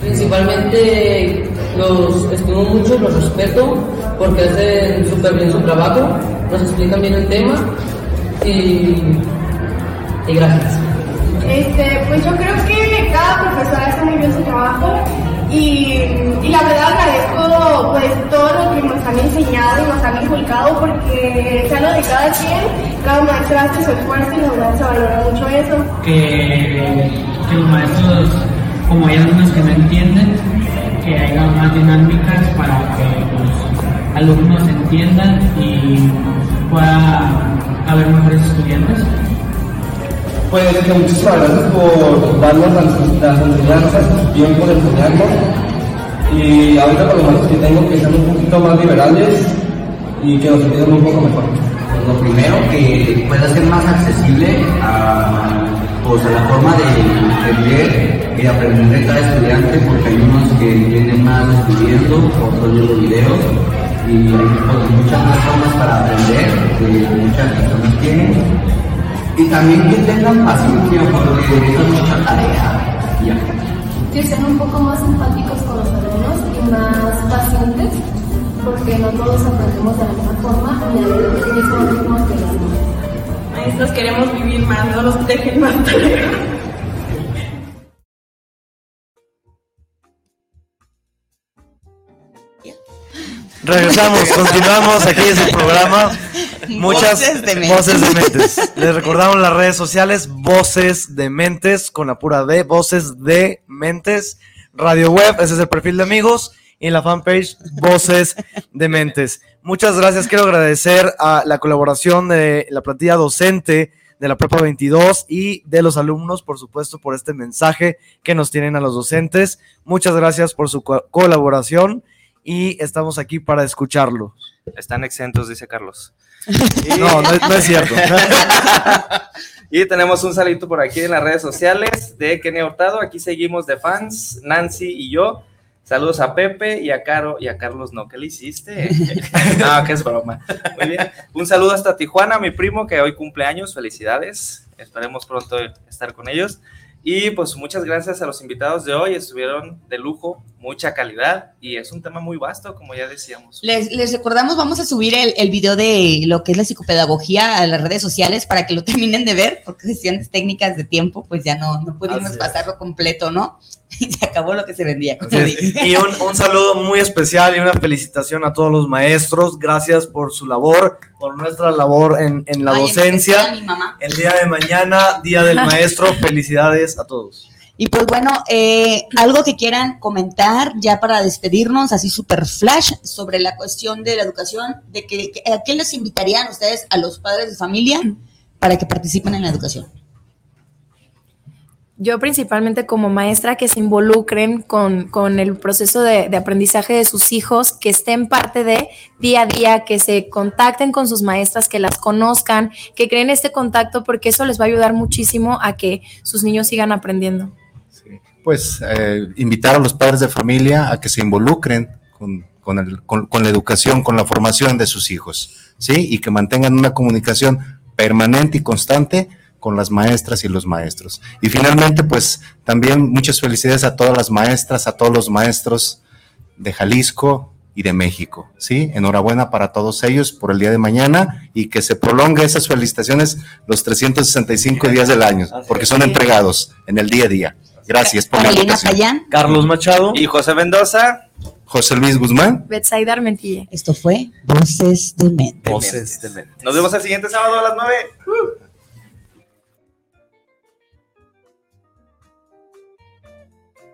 Principalmente los estimo mucho, los respeto porque hacen súper bien su trabajo, nos explican bien el tema y, y gracias. Este, pues yo creo que cada profesor hace muy bien su trabajo y, y, la verdad agradezco pues todo lo que nos han enseñado y nos han inculcado porque sea lo de cada quien, cada maestro hace su esfuerzo y la verdad se valora mucho eso. Que, que los maestros, como hay algunos que no entienden, que haya más dinámicas para que los alumnos entiendan y pueda haber mejores estudiantes. Pues que muchísimas gracias por darnos las, las enseñanzas, tiempo de enseñarnos. Y ahorita con los maestros que tengo que ser un poquito más liberales y que nos entiendan un poco mejor. Pues lo primero que pueda ser más accesible a, pues a la forma de entender y aprender de cada estudiante, porque hay unos que entienden más estudiando, otros viendo videos, y hay pues, muchas más formas para aprender que muchas personas tienen. Y también que tengan paciencia porque es mucha tarea. Ya. Que sean un poco más empáticos con los alumnos y más pacientes, porque no todos aprendemos de la misma forma y a veces mismo ritmo que los demás. Maestros queremos vivir más, no nos dejen más tarea. Regresamos, continuamos aquí en el programa. Muchas Voces de Mentes. voces de mentes. Les recordamos las redes sociales, voces de mentes, con la pura D, voces de mentes. Radio web, ese es el perfil de amigos. Y en la fanpage, voces de mentes. Muchas gracias. Quiero agradecer a la colaboración de la plantilla docente de la Prepa 22 y de los alumnos, por supuesto, por este mensaje que nos tienen a los docentes. Muchas gracias por su co- colaboración y estamos aquí para escucharlo. Están exentos, dice Carlos. No, no, es- no es cierto. y tenemos un salito por aquí en las redes sociales de Kenny Hurtado. Aquí seguimos de fans, Nancy y yo. Saludos a Pepe y a Caro y a Carlos no. ¿Qué le hiciste? no, que es broma. Muy bien. Un saludo hasta Tijuana, mi primo que hoy cumple años. Felicidades. Esperemos pronto estar con ellos. Y pues muchas gracias a los invitados de hoy. Estuvieron de lujo, mucha calidad y es un tema muy vasto, como ya decíamos. Les, les recordamos, vamos a subir el, el video de lo que es la psicopedagogía a las redes sociales para que lo terminen de ver, porque cuestiones técnicas de tiempo, pues ya no, no pudimos Así es. pasarlo completo, ¿no? Y se acabó lo que se vendía. Y un, un saludo muy especial y una felicitación a todos los maestros. Gracias por su labor, por nuestra labor en, en la Ay, docencia. mi mamá. El día de mañana, Día del Maestro. Felicidades a todos. Y pues bueno, eh, algo que quieran comentar ya para despedirnos, así super flash, sobre la cuestión de la educación, de que, que- ¿a qué les invitarían ustedes a los padres de familia para que participen en la educación? Yo principalmente como maestra que se involucren con, con el proceso de, de aprendizaje de sus hijos, que estén parte de día a día, que se contacten con sus maestras, que las conozcan, que creen este contacto porque eso les va a ayudar muchísimo a que sus niños sigan aprendiendo. Pues eh, invitar a los padres de familia a que se involucren con, con el- con- con la educación, con la formación de sus hijos, ¿sí? Y que mantengan una comunicación permanente y constante con las maestras y los maestros. Y finalmente, pues también muchas felicidades a todas las maestras, a todos los maestros de Jalisco y de México, ¿sí? Enhorabuena para todos ellos por el día de mañana y que se prolongue esas felicitaciones los 365 días del año, porque son entregados en el día a día. Gracias por la Carolina. Payán. Carlos Machado. Y José Mendoza. José Luis Guzmán. Betsaida Armentilla. Esto fue Voces de Mente. Nos vemos el siguiente sábado a las 9.